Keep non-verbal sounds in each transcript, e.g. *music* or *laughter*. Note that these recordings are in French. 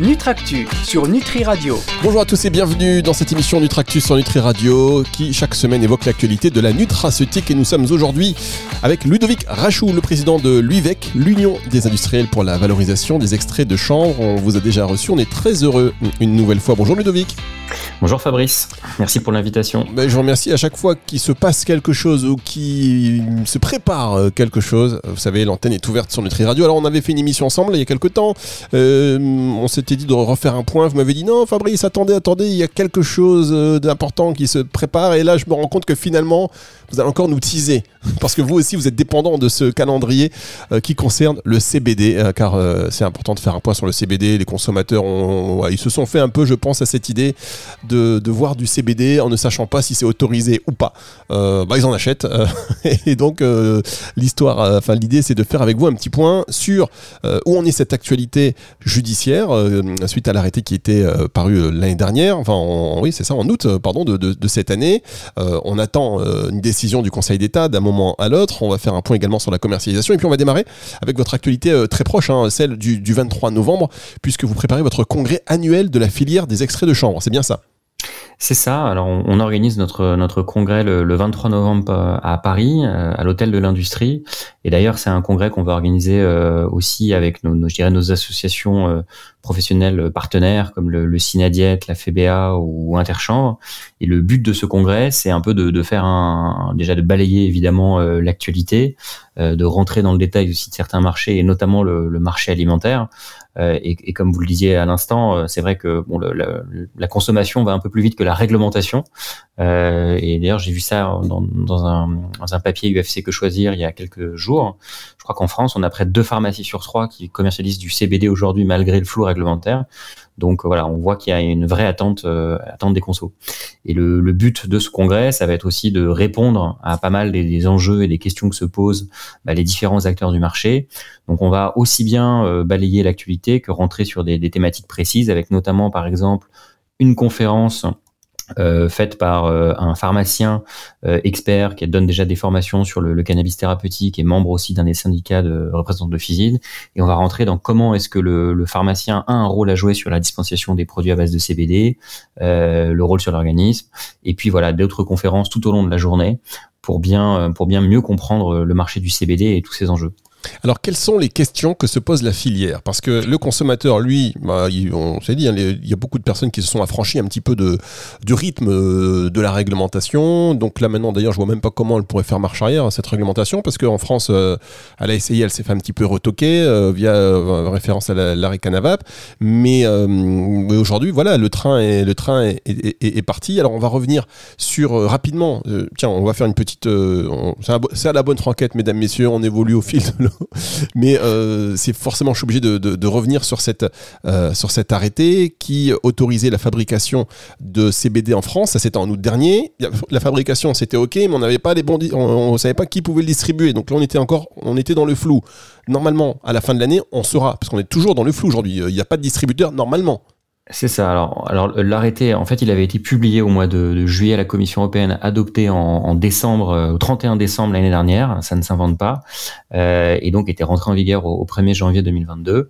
Nutractu sur Nutri Radio. Bonjour à tous et bienvenue dans cette émission Nutractu sur Nutri Radio qui chaque semaine évoque l'actualité de la nutraceutique et nous sommes aujourd'hui avec Ludovic Rachou, le président de l'UIVEC, l'Union des industriels pour la valorisation des extraits de chanvre. On vous a déjà reçu, on est très heureux une nouvelle fois. Bonjour Ludovic. Bonjour Fabrice, merci pour l'invitation. Ben, je vous remercie à chaque fois qu'il se passe quelque chose ou qu'il se prépare quelque chose. Vous savez, l'antenne est ouverte sur Nutri Radio. Alors on avait fait une émission ensemble il y a quelques temps. Euh, on s'est dit de refaire un point. Vous m'avez dit non, Fabrice, attendez, attendez, il y a quelque chose euh, d'important qui se prépare. Et là, je me rends compte que finalement, vous allez encore nous teaser. *laughs* Parce que vous aussi, vous êtes dépendant de ce calendrier euh, qui concerne le CBD. Euh, car c'est important de faire un point sur le CBD. Les consommateurs, ont, ils se sont fait un peu, je pense, à cette idée de, de voir du CBD en ne sachant pas si c'est autorisé ou pas. bah, ils en achètent. *laughs* et donc, l'histoire, enfin, l'idée, c'est de faire avec vous un petit point sur où on est cette actualité judiciaire suite à l'arrêté qui était euh, paru euh, l'année dernière, enfin oui c'est ça, en août euh, pardon de, cette année. on attend une décision du Conseil d'État d'un moment à l'autre. On va faire un point également sur la commercialisation et puis on va démarrer avec votre actualité très proche, hein, celle du, du 23 novembre, puisque vous préparez votre congrès annuel de la filière des extraits de chanvre. C'est bien ça? C'est ça. Alors, on, organise notre notre congrès le, 23 novembre euh, à Paris, euh, à l'hôtel de l'Industrie. Et d'ailleurs, c'est un congrès qu'on va organiser euh, aussi avec nos, je dirais, nos associations professionnelles partenaires comme le, le Cinadiet, la FEBA ou Interchambre. Et le but de ce congrès, c'est un peu de, faire un déjà de balayer évidemment l'actualité, de rentrer dans le détail aussi de certains marchés et notamment le, le marché alimentaire. Euh, et, et, comme vous le disiez à l'instant, euh, c'est vrai que bon, le, la, la, consommation va un peu plus vite que la réglementation. Euh, et d'ailleurs, j'ai vu ça dans, dans, un, dans, un, papier UFC que choisir il y a quelques jours. Je crois qu'en France, on a près de deux pharmacies sur trois qui commercialisent du CBD aujourd'hui malgré le flou réglementaire. Donc voilà, on voit qu'il y a une vraie attente, euh, des consos. Et le, but de ce congrès, ça va être aussi de répondre à pas mal des, enjeux et des questions que se posent bah, les différents acteurs du marché. Donc on va aussi bien euh, balayer l'actualité que rentrer sur des thématiques précises, avec notamment par exemple une conférence euh, faite par euh, un pharmacien euh, expert qui donne déjà des formations sur le, cannabis thérapeutique et membre aussi d'un des syndicats de représentants de FISID. Et on va rentrer dans comment est-ce que le, le, pharmacien a un rôle à jouer sur la dispensation des produits à base de CBD, le rôle sur l'organisme, et puis voilà d'autres conférences tout au long de la journée pour bien pour bien mieux comprendre le marché du CBD et tous ses enjeux. Alors, quelles sont les questions que se pose la filière? Parce que le consommateur, lui, bah, on s'est dit, hein, il y a beaucoup de personnes qui se sont affranchies un petit peu de, du rythme euh, de la réglementation. Donc là, maintenant, d'ailleurs, je vois même pas comment elle pourrait faire marche arrière, cette réglementation, parce qu'en France, euh, elle a essayé, elle s'est fait un petit peu retoquer euh, via référence à l'arrêt Canavap. Mais, aujourd'hui, voilà, le train, est, le train est, est, parti. Alors, on va revenir sur rapidement. tiens, on va faire une petite. c'est à la bonne franquette, mesdames, messieurs. On évolue au fil de *laughs* mais euh, c'est forcément, je suis obligé de, revenir sur, cette, euh, cet arrêté qui autorisait la fabrication de CBD en France. Ça, c'était en août dernier. La fabrication, c'était OK, mais on n'avait pas les bons, on ne savait pas qui pouvait le distribuer. Donc là, on était encore, on était dans le flou. Normalement, à la fin de l'année, on saura, parce qu'on est toujours dans le flou aujourd'hui. Il n'y a pas de distributeur normalement. C'est ça. Alors, alors l'arrêté, en fait, il avait été publié au mois de, de juillet à la Commission européenne, adopté en, décembre, euh, au 31 décembre l'année dernière. Ça ne s'invente pas, euh, et donc était rentré en vigueur au, 1er janvier 2022.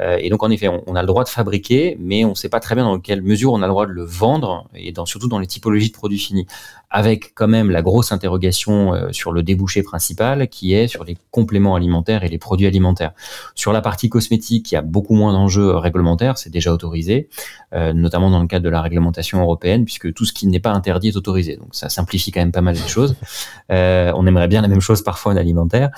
Euh, et donc, en effet, on, a le droit de fabriquer, mais on ne sait pas très bien dans quelle mesure on a le droit de le vendre, et surtout dans les typologies de produits finis avec quand même la grosse interrogation euh, sur le débouché principal qui est sur les compléments alimentaires et les produits alimentaires. Sur la partie cosmétique, il y a beaucoup moins d'enjeux réglementaires, c'est déjà autorisé, euh, notamment dans le cadre de la réglementation européenne, puisque tout ce qui n'est pas interdit est autorisé. Donc ça simplifie quand même pas mal les choses. On aimerait bien la même chose parfois en alimentaire.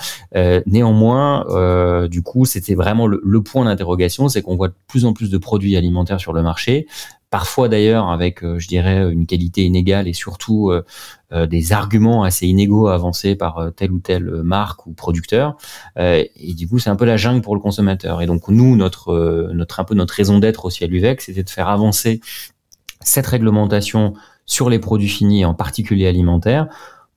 Néanmoins, du coup, c'était vraiment le point d'interrogation, c'est qu'on voit de plus en plus de produits alimentaires sur le marché, parfois d'ailleurs avec, euh, je dirais, une qualité inégale et surtout euh, euh, des arguments assez inégaux avancés par telle ou telle marque ou producteur. et du coup, c'est un peu la jungle pour le consommateur. Et donc nous, notre, notre notre raison d'être aussi à l'UVEC, c'était de faire avancer cette réglementation sur les produits finis, en particulier alimentaires,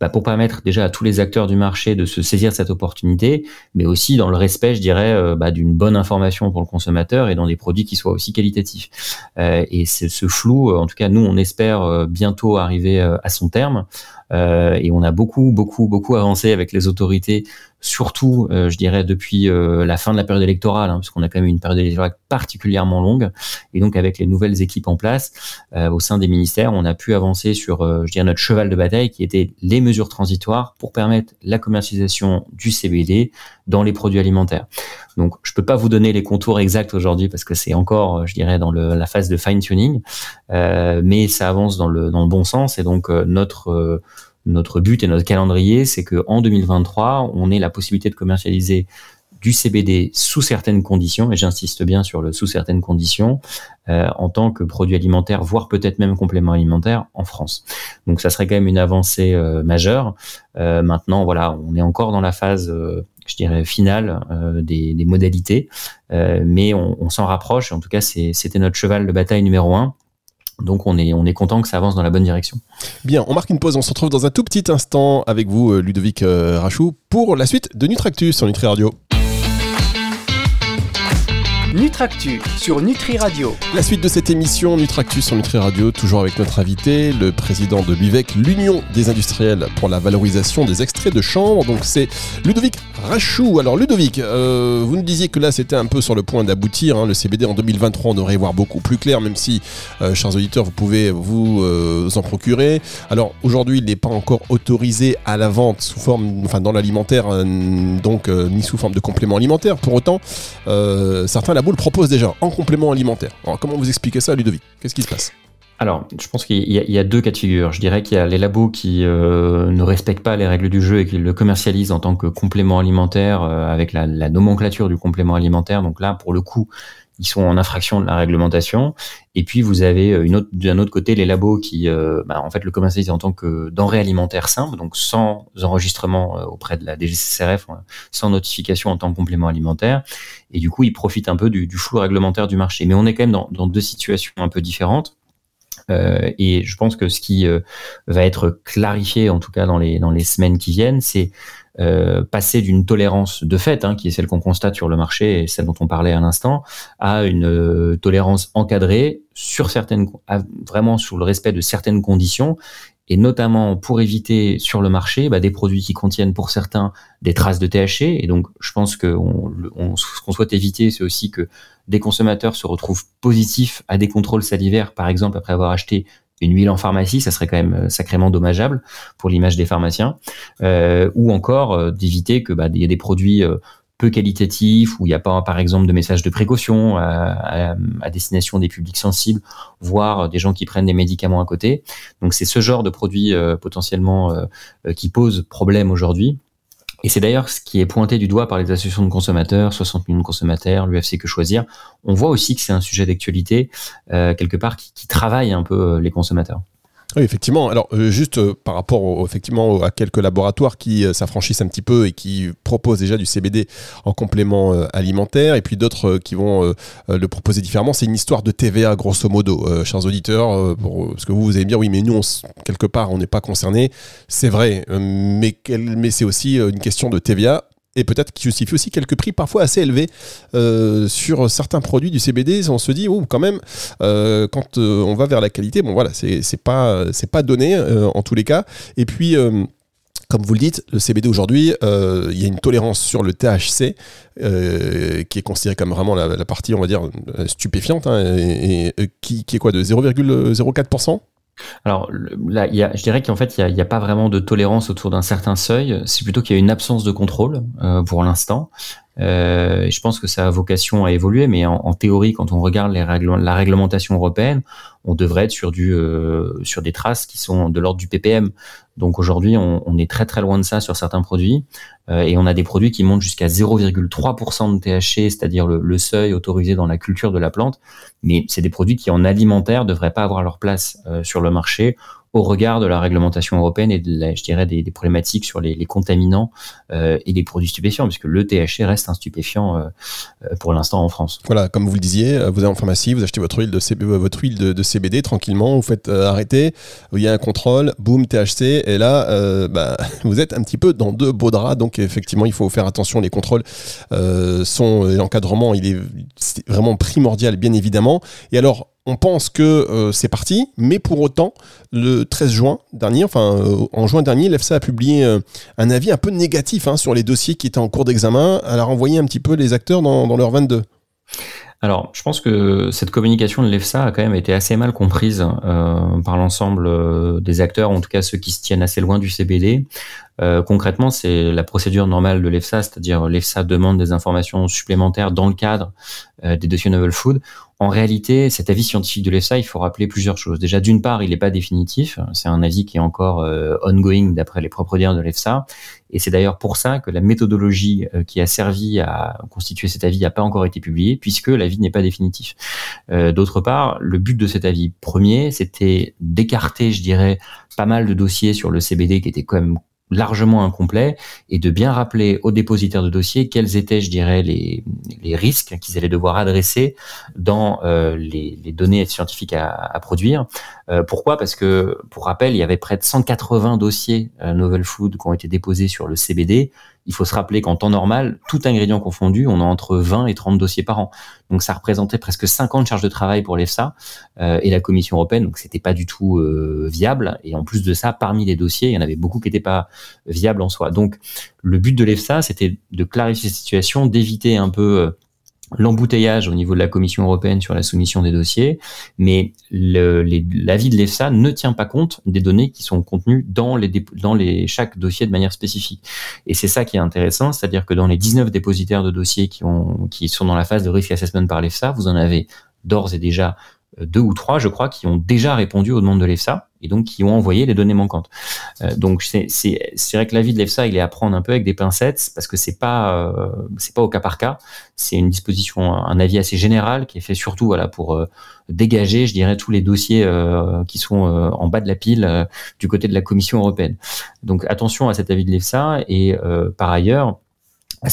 bah, pour permettre déjà à tous les acteurs du marché de se saisir cette opportunité, mais aussi dans le respect, je dirais, euh, bah, d'une bonne information pour le consommateur et dans des produits qui soient aussi qualitatifs. Euh, et ce flou, en tout cas, nous, on espère bientôt arriver à son terme. et on a beaucoup, beaucoup, beaucoup avancé avec les autorités surtout, euh, je dirais, depuis euh, la fin de la période électorale, hein, puisqu'on a quand même une période électorale particulièrement longue. Et donc, avec les nouvelles équipes en place euh, au sein des ministères, on a pu avancer sur, je dirais, notre cheval de bataille, qui était les mesures transitoires pour permettre la commercialisation du CBD dans les produits alimentaires. Donc, je peux pas vous donner les contours exacts aujourd'hui parce que c'est encore, je dirais, dans le, la phase de fine tuning, mais ça avance dans le dans le bon sens. Et donc, notre notre but et notre calendrier, c'est que en 2023, on ait la possibilité de commercialiser du CBD sous certaines conditions, et j'insiste bien sur le sous certaines conditions, euh, en tant que produit alimentaire, voire peut-être même complément alimentaire en France. Donc ça serait quand même une avancée euh, majeure. Euh, maintenant, voilà, on est encore dans la phase, je dirais, finale des, des, modalités, mais on, on s'en rapproche. En tout cas, c'était notre cheval de bataille numéro un. Donc on est, on est content que ça avance dans la bonne direction. Bien, on marque une pause, on se retrouve dans un tout petit instant avec vous, euh, Ludovic euh, Rachou, pour la suite de Nutractus sur Nutri Radio. Nutractu sur Nutri Radio. La suite de cette émission Nutractu sur Nutri Radio, toujours avec notre invité, le président de l'UVEC, l'Union des industriels pour la valorisation des extraits de chanvre. Donc c'est Ludovic Rachou. Alors Ludovic, euh, vous nous disiez que là c'était un peu sur le point d'aboutir. Hein. le CBD en 2023, on devrait y voir beaucoup plus clair, même si, euh, chers auditeurs, vous pouvez vous euh, en procurer. Alors aujourd'hui, il n'est pas encore autorisé à la vente sous forme, enfin dans l'alimentaire, donc ni sous forme de complément alimentaire. Pour autant, certains la le propose déjà en complément alimentaire. Alors, comment vous expliquez ça, Ludovic? Qu'est-ce qui se passe? Alors, je pense qu'il y, a deux cas de figure. Je dirais qu'il y a les labos qui euh, ne respectent pas les règles du jeu et qui le commercialisent en tant que complément alimentaire euh, avec la, nomenclature du complément alimentaire. Donc là, pour le coup, ils sont en infraction de la réglementation. Et puis vous avez euh, une autre, d'un autre côté les labos qui, euh, bah, en fait, le commercialisent en tant que denrée alimentaire simple, donc sans enregistrement euh, auprès de la DGCCRF, hein, sans notification en tant que complément alimentaire. Et du coup, ils profitent un peu du, du flou réglementaire du marché. Mais on est quand même dans, dans deux situations un peu différentes. Euh, et je pense que ce qui va être clarifié, en tout cas dans les dans les semaines qui viennent, c'est euh, passer d'une tolérance de fait, hein, qui est celle qu'on constate sur le marché et celle dont on parlait à l'instant, à une euh, tolérance encadrée sur certaines, vraiment sur le respect de certaines conditions et notamment pour éviter sur le marché bah, des produits qui contiennent pour certains des traces de THC. Et donc, je pense que ce qu'on souhaite éviter, c'est aussi que des consommateurs se retrouvent positifs à des contrôles salivaires, par exemple après avoir acheté une huile en pharmacie, ça serait quand même euh, sacrément dommageable pour l'image des pharmaciens, euh, ou encore euh, d'éviter que bah, y ait des produits peu qualitatifs où il n'y a pas par exemple de message de précaution à, destination des publics sensibles, voire des gens qui prennent des médicaments à côté. Donc c'est ce genre de produits potentiellement qui pose problème aujourd'hui. Et c'est d'ailleurs ce qui est pointé du doigt par les associations de consommateurs, 60 millions de consommateurs, l'UFC Que Choisir. On voit aussi que c'est un sujet d'actualité, euh, quelque part, qui, travaille un peu euh, les consommateurs. Oui, effectivement. Alors, euh, juste euh, par rapport effectivement à quelques laboratoires qui euh, s'affranchissent un petit peu et qui proposent déjà du CBD en complément alimentaire, et puis d'autres qui vont le proposer différemment, c'est une histoire de TVA, grosso modo, chers auditeurs. parce que vous, vous allez me dire, oui, mais nous, quelque part, on n'est pas concernés. C'est vrai, mais c'est aussi une question de TVA et peut-être qui justifie aussi quelques prix parfois assez élevés euh, sur certains produits du CBD. On se dit, oh, quand même, euh, quand euh, on va vers la qualité, bon voilà, c'est pas, pas donné en tous les cas. Et puis, comme vous le dites, le CBD aujourd'hui, il y a une tolérance sur le THC qui est considérée comme vraiment la, partie, on va dire, stupéfiante, hein, et, qui, qui, est quoi, de 0,04% alors là, je dirais qu'en fait, il n'y a, a, pas vraiment de tolérance autour d'un certain seuil. C'est plutôt qu'il y a une absence de contrôle euh, pour l'instant. Euh, je pense que ça a vocation à évoluer, mais en, théorie, quand on regarde la réglementation européenne, on devrait être euh, sur des traces qui sont de l'ordre du ppm. Donc aujourd'hui, on, est très très loin de ça sur certains produits, euh, et on a des produits qui montent jusqu'à 0,3% de THC, c'est-à-dire le, seuil autorisé dans la culture de la plante. Mais c'est des produits qui en alimentaire devraient pas avoir leur place sur le marché au regard de la réglementation européenne et de la, je dirais des, problématiques sur les, contaminants et les produits stupéfiants, puisque le THC reste un stupéfiant pour l'instant en France. Voilà, comme vous le disiez, vous allez en pharmacie, vous achetez votre huile de, CBD tranquillement, vous faites arrêter, il y a un contrôle, boum, THC, et là, bah, *laughs* vous êtes un petit peu dans deux beaux draps, donc effectivement, il faut faire attention, les contrôles sont, l'encadrement, il est vraiment primordial, bien évidemment. Et alors, on pense que euh, c'est parti, mais pour autant, le 13 juin dernier, enfin euh, en juin dernier, l'EFSA a publié euh, un avis un peu négatif hein, sur les dossiers qui étaient en cours d'examen. Elle a renvoyé un petit peu les acteurs dans, dans leur 22. Alors, je pense que cette communication de l'EFSA a quand même été assez mal comprise par l'ensemble des acteurs, en tout cas ceux qui se tiennent assez loin du CBD. Concrètement, c'est la procédure normale de l'EFSA, c'est-à-dire l'EFSA demande des informations supplémentaires dans le cadre des dossiers novel food. En réalité, cet avis scientifique de l'EFSA, il faut rappeler plusieurs choses. Déjà, d'une part, il n'est pas définitif. C'est un avis qui est encore euh, ongoing d'après les propres dires de l'EFSA. Et c'est d'ailleurs pour ça que la méthodologie euh, qui a servi à constituer cet avis n'a pas encore été publiée, puisque l'avis n'est pas définitif. Euh, d'autre part, le but de cet avis premier, c'était d'écarter, je dirais, pas mal de dossiers sur le CBD qui étaient quand même largement incomplet et de bien rappeler aux dépositaires de dossiers quels étaient, je dirais, les, risques qu'ils allaient devoir adresser dans euh, les, données scientifiques à, à produire. Euh, pourquoi? Parce que, pour rappel, il y avait près de 180 dossiers euh, Novel Food qui ont été déposés sur le CBD il faut se rappeler qu'en temps normal, tout ingrédient confondu, on a entre 20 et 30 dossiers par an. Donc ça représentait presque 50 charges de travail pour l'EFSA euh, et la Commission européenne, donc c'était pas du tout euh, viable. Et en plus de ça, parmi les dossiers, il y en avait beaucoup qui n'étaient pas viables en soi. Donc le but de l'EFSA, c'était de clarifier cette situation, d'éviter un peu euh, l'embouteillage au niveau de la Commission européenne sur la soumission des dossiers, mais l'avis de l'EFSA ne tient pas compte des données qui sont contenues dans, chaque dossier de manière spécifique. Et c'est ça qui est intéressant, c'est-à-dire que dans les 19 dépositaires de dossiers qui, qui sont dans la phase de risk assessment par l'EFSA, vous en avez d'ores et déjà deux ou trois, je crois, qui ont déjà répondu aux demandes de l'EFSA et donc qui ont envoyé les données manquantes. Euh, donc c'est vrai que l'avis de l'EFSA, il est à prendre un peu avec des pincettes parce que c'est pas euh, c'est pas au cas par cas. C'est une disposition, un avis assez général qui est fait surtout voilà pour euh, dégager, je dirais, tous les dossiers qui sont en bas de la pile du côté de la Commission européenne. Donc attention à cet avis de l'EFSA et par ailleurs.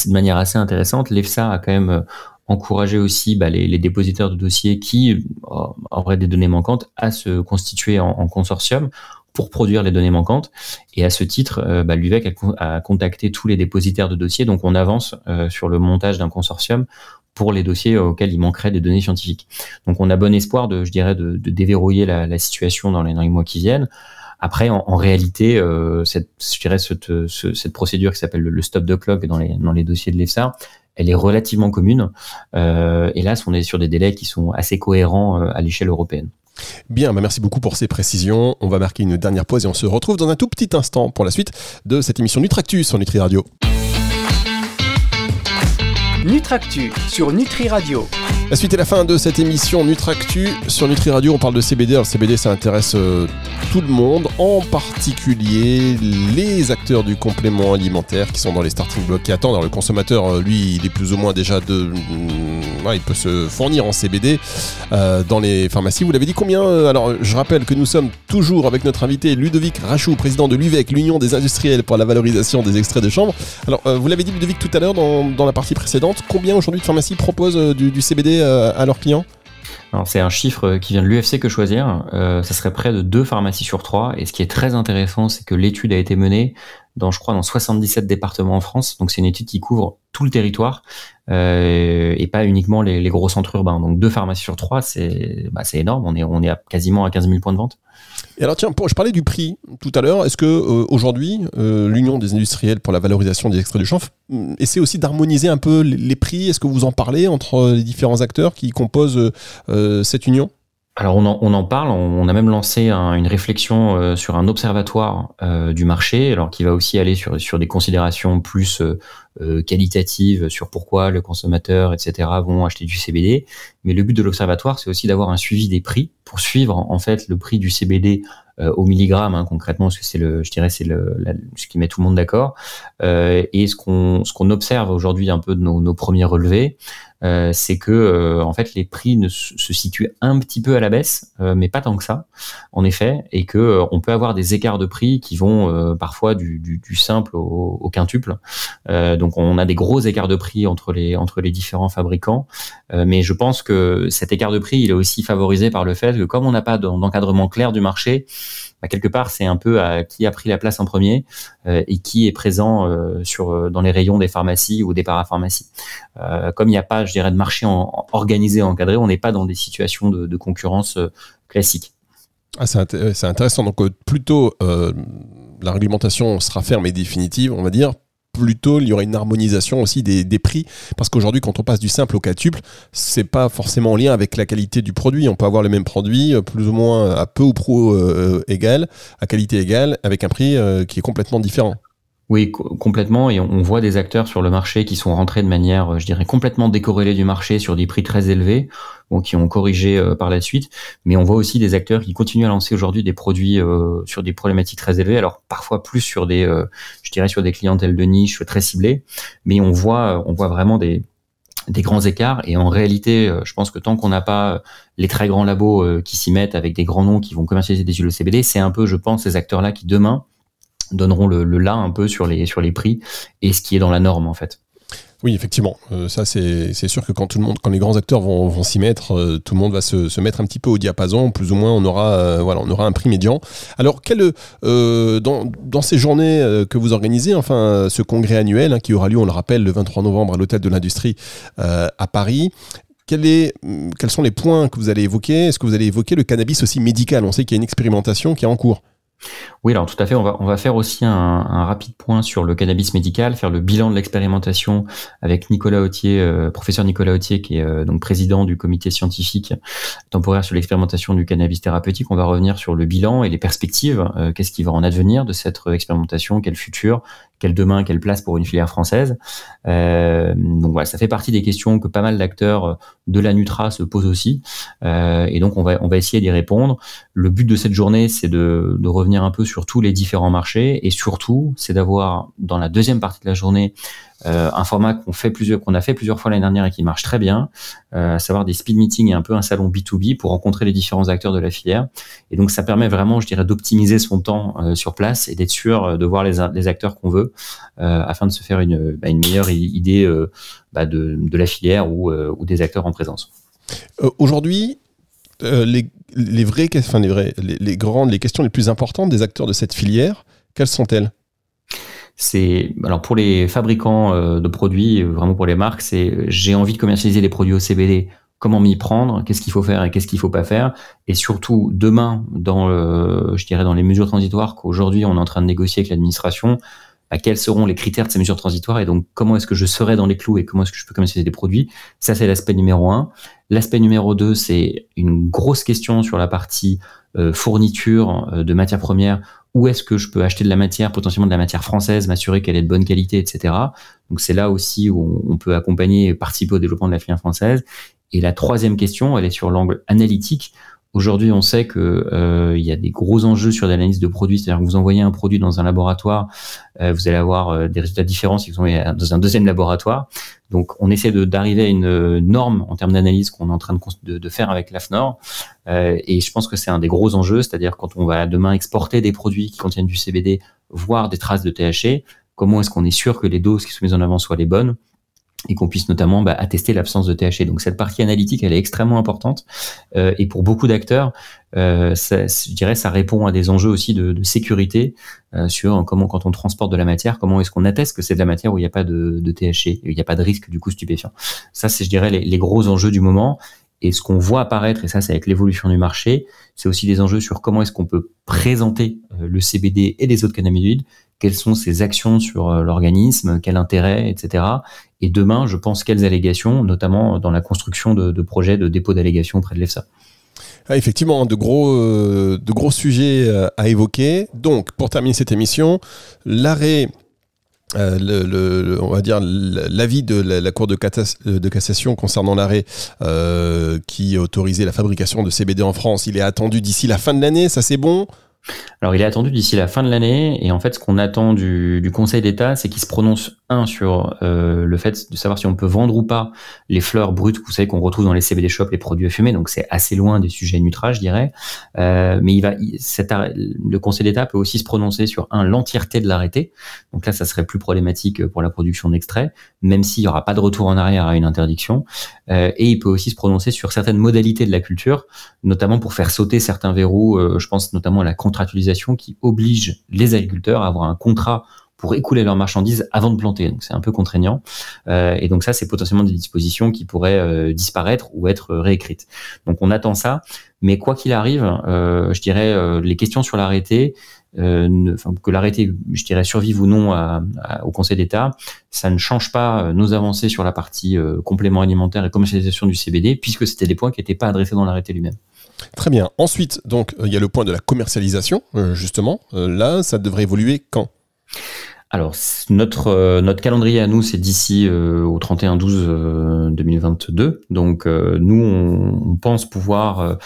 De manière assez intéressante, l'EFSA a quand même encourager aussi bah, les, dépositaires de dossiers qui auraient des données manquantes à se constituer en, consortium pour produire les données manquantes. Et à ce titre, euh, bah, l'UVEC a, contacté tous les dépositaires de dossiers. Donc on avance euh, sur le montage d'un consortium pour les dossiers auxquels il manquerait des données scientifiques. Donc on a bon espoir de, de, de déverrouiller la, situation dans les, mois qui viennent. Après, en, réalité, euh, cette, procédure qui s'appelle le, stop the clock dans les, dans les dossiers de l'EFSA, elle est relativement commune. Euh, hélas, on est sur des délais qui sont assez cohérents euh, à l'échelle européenne. Bien, bah merci beaucoup pour ces précisions. On va marquer une dernière pause et on se retrouve dans un tout petit instant pour la suite de cette émission Nutractus sur Nutri Radio. Nutractus sur Nutri Radio. La suite est la fin de cette émission Nutractu. Sur Nutri Radio, on parle de CBD. Alors, le CBD, ça intéresse euh, tout le monde, en particulier les acteurs du complément alimentaire qui sont dans les starting blocks qui attendent. Alors, le consommateur, euh, lui, il est plus ou moins déjà de. Mm, il peut se fournir en CBD euh, dans les pharmacies. Vous l'avez dit combien Alors, je rappelle que nous sommes toujours avec notre invité Ludovic Rachou, président de l'UVEC, l'Union des industriels pour la valorisation des extraits de chanvre. Alors, vous l'avez dit, Ludovic, tout à l'heure dans, dans, la partie précédente. Combien aujourd'hui de pharmacies proposent du, du CBD euh, à leurs clients? C'est un chiffre qui vient de l'UFC que choisir. Euh, ça serait près de deux pharmacies sur trois. Et ce qui est très intéressant, c'est que l'étude a été menée dans, je crois, dans 77 départements en France. Donc c'est une étude qui couvre tout le territoire euh, et pas uniquement les, gros centres urbains. Donc deux pharmacies sur trois, c'est bah, énorme. On est, à quasiment à 15 000 points de vente. Et alors tiens, je parlais du prix tout à l'heure. Est-ce que euh, aujourd'hui, euh, l'Union des industriels pour la valorisation des extraits de chanvre mm, essaie aussi d'harmoniser un peu les prix? Est-ce que vous en parlez entre les différents acteurs qui composent cette union? Alors on en, parle, on, a même lancé une réflexion sur un observatoire du marché, alors qui va aussi aller sur, des considérations plus qualitatives sur pourquoi le consommateur, etc. vont acheter du CBD. Mais le but de l'observatoire, c'est aussi d'avoir un suivi des prix pour suivre en fait le prix du CBD euh, au milligramme hein, concrètement, parce que c'est le, je dirais, c'est le, ce qui met tout le monde d'accord. Euh, et ce qu'on ce qu'on observe aujourd'hui un peu de nos premiers relevés, c'est que en fait les prix se situent un petit peu à la baisse, mais pas tant que ça, en effet, et que on peut avoir des écarts de prix qui vont parfois du, simple au, au quintuple. donc on a des gros écarts de prix entre les entre les différents fabricants, mais je pense que cet écart de prix il est aussi favorisé par le fait que comme on n'a pas d'encadrement clair du marché, bah, quelque part, c'est un peu à qui a pris la place en premier euh, et qui est présent euh, sur euh, dans les rayons des pharmacies ou des parapharmacies. comme il n'y a pas, je dirais, de marché organisé, encadré, on n'est pas dans des situations de, concurrence classiques. Ah, c'est intéressant. Donc, plutôt, la réglementation sera ferme et définitive, on va dire, plutôt il y aurait une harmonisation aussi des, prix. Parce qu'aujourd'hui quand on passe du simple au quatuple c'est pas forcément en lien avec la qualité du produit. On peut avoir les mêmes produits euh, plus ou moins à peu ou prou euh, égal à qualité égale avec un prix euh, qui est complètement différent oui, complètement. Et on voit des acteurs sur le marché qui sont rentrés de manière, je dirais, complètement décorrélée du marché sur des prix très élevés, bon, qui ont corrigé euh, par la suite. Mais on voit aussi des acteurs qui continuent à lancer aujourd'hui des produits euh, sur des problématiques très élevées. Alors parfois plus sur des, euh, je dirais, sur des clientèles de niche très ciblées. Mais on voit, on voit vraiment des, des grands écarts. Et en réalité, je pense que tant qu'on n'a pas les très grands labos qui s'y mettent avec des grands noms qui vont commercialiser des huiles CBD, c'est un peu, je pense, ces acteurs-là qui demain donneront le, là un peu sur les, sur les prix et ce qui est dans la norme en fait. Oui, effectivement. Euh, ça, c'est sûr que quand tout le monde, quand les grands acteurs vont, vont s'y mettre, euh, tout le monde va se, se, mettre un petit peu au diapason. Plus ou moins, on aura, euh, voilà, on aura un prix médian. Alors, quel, dans, dans, ces journées que vous organisez, enfin, ce congrès annuel hein, qui aura lieu, on le rappelle, le 23 novembre à l'hôtel de l'Industrie à Paris. Est, quels sont les points que vous allez évoquer? Est-ce que vous allez évoquer le cannabis aussi médical? On sait qu'il y a une expérimentation qui est en cours. Oui, alors tout à fait. On va, on va faire aussi un, rapide point sur le cannabis médical, faire le bilan de l'expérimentation avec Nicolas Autier, euh, professeur Nicolas Autier, qui est euh, donc président du comité scientifique temporaire sur l'expérimentation du cannabis thérapeutique. On va revenir sur le bilan et les perspectives. Euh, qu'est-ce qui va en advenir de cette expérimentation Quel futur Quel demain Quelle place pour une filière française Donc voilà, ça fait partie des questions que pas mal d'acteurs de la Nutra se posent aussi. et donc on va, on va essayer d'y répondre. Le but de cette journée, c'est de, de revenir un peu sur tous les différents marchés et surtout, c'est d'avoir dans la deuxième partie de la journée euh, un format qu'on fait plusieurs, qu'on a fait plusieurs fois l'année dernière et qui marche très bien, euh, à savoir des speed meetings et un peu un salon B2B pour rencontrer les différents acteurs de la filière. Et donc ça permet vraiment, je dirais, d'optimiser son temps euh, sur place et d'être sûr de voir les, acteurs qu'on veut afin de se faire une, bah, meilleure idée bah, de, de, la filière ou, ou des acteurs en présence. Aujourd'hui, les les vraies, enfin les vrais, les, grandes, les questions les plus importantes des acteurs de cette filière, quelles sont-elles? C'est alors pour les fabricants euh, de produits, vraiment pour les marques, c'est j'ai envie de commercialiser les produits au CBD. Comment m'y prendre? Qu'est-ce qu'il faut faire et qu'est-ce qu'il faut pas faire? Et surtout demain, dans je dirais dans les mesures transitoires qu'aujourd'hui on est en train de négocier avec l'administration, bah, quels seront les critères de ces mesures transitoires et donc comment est-ce que je serai dans les clous et comment est-ce que je peux commercialiser des produits. Ça, c'est l'aspect numéro un. L'aspect numéro deux, c'est une grosse question sur la partie euh, fourniture euh, de matières premières. Où est-ce que je peux acheter de la matière, potentiellement de la matière française, m'assurer qu'elle est de bonne qualité, etc. Donc c'est là aussi où on peut accompagner et participer au développement de la filière française. Et la troisième question, elle est sur l'angle analytique. Aujourd'hui, on sait que euh, il y a des gros enjeux sur l'analyse de produits, c'est-à-dire que vous envoyez un produit dans un laboratoire, euh, vous allez avoir euh, des résultats différents si vous envoyez dans un deuxième laboratoire. Donc, on essaie d'arriver à une norme en termes d'analyse qu'on est en train de, de, faire avec l'AFNOR, et je pense que c'est un des gros enjeux, c'est-à-dire quand on va demain exporter des produits qui contiennent du CBD, voire des traces de THC, comment est-ce qu'on est sûr que les doses qui sont mises en avant soient les bonnes? Et qu'on puisse notamment bah, attester l'absence de THC. Donc cette partie analytique, elle est extrêmement importante. Euh, et pour beaucoup d'acteurs, euh, je dirais, ça répond à des enjeux aussi de, sécurité euh, sur comment, quand on transporte de la matière, comment est-ce qu'on atteste que c'est de la matière où il n'y a pas de, de THC, il n'y a pas de risque du coup stupéfiant. Ça, c'est, je dirais, les, les gros enjeux du moment. Et ce qu'on voit apparaître, et ça c'est avec l'évolution du marché, c'est aussi des enjeux sur comment est-ce qu'on peut présenter euh, le CBD et les autres cannabinoïdes, quelles sont ses actions sur euh, l'organisme, quel intérêt, etc. Et demain, je pense quelles allégations, notamment dans la construction de, projets de dépôt d'allégations auprès de l'EFSA. Ah, effectivement, de gros, euh, sujets à évoquer. Donc, pour terminer cette émission, l'arrêt euh, on va dire l'avis de la, Cour de, cassation concernant l'arrêt euh, qui autorisait la fabrication de CBD en France, il est attendu d'ici la fin de l'année, ça c'est bon? Alors, il est attendu d'ici la fin de l'année, et en fait, ce qu'on attend du, Conseil d'État, c'est qu'il se prononce un sur euh, le fait de savoir si on peut vendre ou pas les fleurs brutes, vous savez qu'on retrouve dans les CBD shops, les produits fumés, donc c'est assez loin des sujets Nutra, je dirais. Euh, mais il va, cet le Conseil d'État peut aussi se prononcer sur un l'entièreté de l'arrêté. Donc là, ça serait plus problématique pour la production d'extraits, même s'il y aura pas de retour en arrière à une interdiction. Euh, et il peut aussi se prononcer sur certaines modalités de la culture, notamment pour faire sauter certains verrous. Euh, je pense notamment à la contractualisation qui oblige les agriculteurs à avoir un contrat pour écouler leurs marchandises avant de planter. C'est un peu contraignant. Euh, et donc ça, c'est potentiellement des dispositions qui pourraient euh, disparaître ou être réécrites. Donc on attend ça. Mais quoi qu'il arrive, euh, je dirais euh, les questions sur l'arrêté, euh, que l'arrêté, je dirais, survive ou non au Conseil d'État, ça ne change pas nos avancées sur la partie complément alimentaire et commercialisation du CBD, puisque c'était des points qui n'étaient pas adressés dans l'arrêté lui-même. Très bien. Ensuite, donc, il y a le point de la commercialisation, justement. là, ça devrait évoluer quand? Alors notre euh, notre calendrier à nous c'est d'ici euh, au 31 12 2022. Donc euh, nous on, pense pouvoir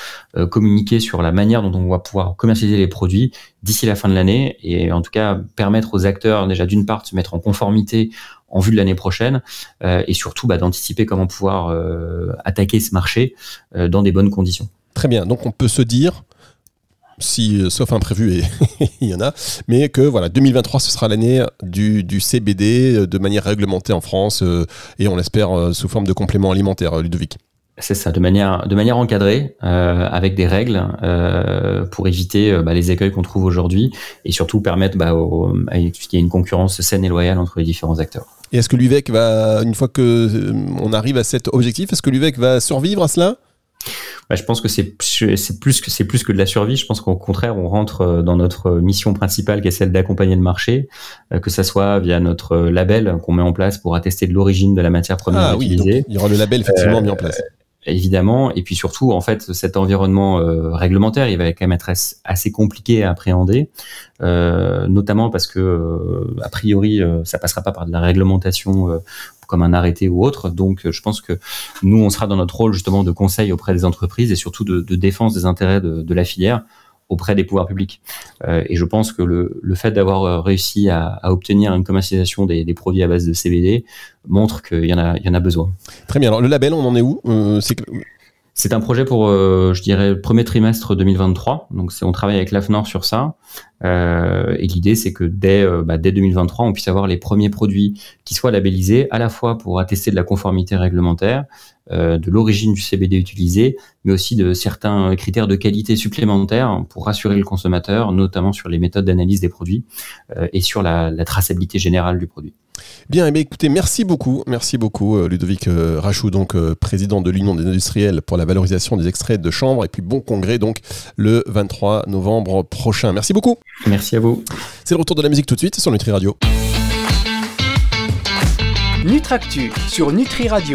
communiquer sur la manière dont on va pouvoir commercialiser les produits d'ici la fin de l'année et en tout cas permettre aux acteurs déjà d'une part de se mettre en conformité en vue de l'année prochaine et surtout bah, d'anticiper comment pouvoir attaquer ce marché dans des bonnes conditions. Très bien. Donc on peut se dire si, euh, sauf imprévu, et *laughs* il y en a, mais que voilà, 2023, ce sera l'année du, du, CBD euh, de manière réglementée en France, euh, et on l'espère sous forme de complément alimentaire, Ludovic. C'est ça, de manière, de manière encadrée, avec des règles pour éviter bah, les écueils qu'on trouve aujourd'hui et surtout permettre bah, qu'il y ait une concurrence saine et loyale entre les différents acteurs. Et est-ce que l'UVEC va, une fois que on arrive à cet objectif, est-ce que l'UVEC va survivre à cela? Bah, je pense que c'est plus que c'est plus que de la survie. Je pense qu'au contraire, on rentre euh, dans notre mission principale qui est celle d'accompagner le marché, euh, que ça soit via notre label qu'on met en place pour attester de l'origine de la matière première ah, utilisée. il y aura le label effectivement mis en place évidemment. Et puis surtout, en fait, cet environnement euh, réglementaire, il va quand même être assez compliqué à appréhender, euh, notamment parce que, euh, a priori, ça passera pas par de la réglementation comme un arrêté ou autre. Donc, je pense que nous, on sera dans notre rôle justement de conseil auprès des entreprises et surtout de, défense des intérêts de la filière auprès des pouvoirs publics. Euh, et je pense que le, le fait d'avoir euh, réussi à, obtenir une commercialisation des, des, produits à base de CBD montre qu'il y en a, il y en a besoin. Très bien. Alors le label, on en est où? Euh, c'est un projet pour, euh, je dirais, premier trimestre 2023. Donc, on travaille avec l'AFNOR sur ça. Euh, et l'idée, c'est que dès, euh, bah, dès 2023, on puisse avoir les premiers produits qui soient labellisés, à la fois pour attester de la conformité réglementaire, euh, de l'origine du CBD utilisé, mais aussi de certains critères de qualité supplémentaires pour rassurer le consommateur, notamment sur les méthodes d'analyse des produits et sur la traçabilité générale du produit. Bien, eh écoutez, merci beaucoup, merci beaucoup euh, Ludovic euh, Rachou, donc euh, président de l'Union des industriels pour la valorisation des extraits de chanvre, et puis bon congrès donc le 23 novembre prochain. Merci beaucoup. Merci à vous. C'est le retour de la musique tout de suite sur Nutri Radio. Nutractu sur Nutri Radio.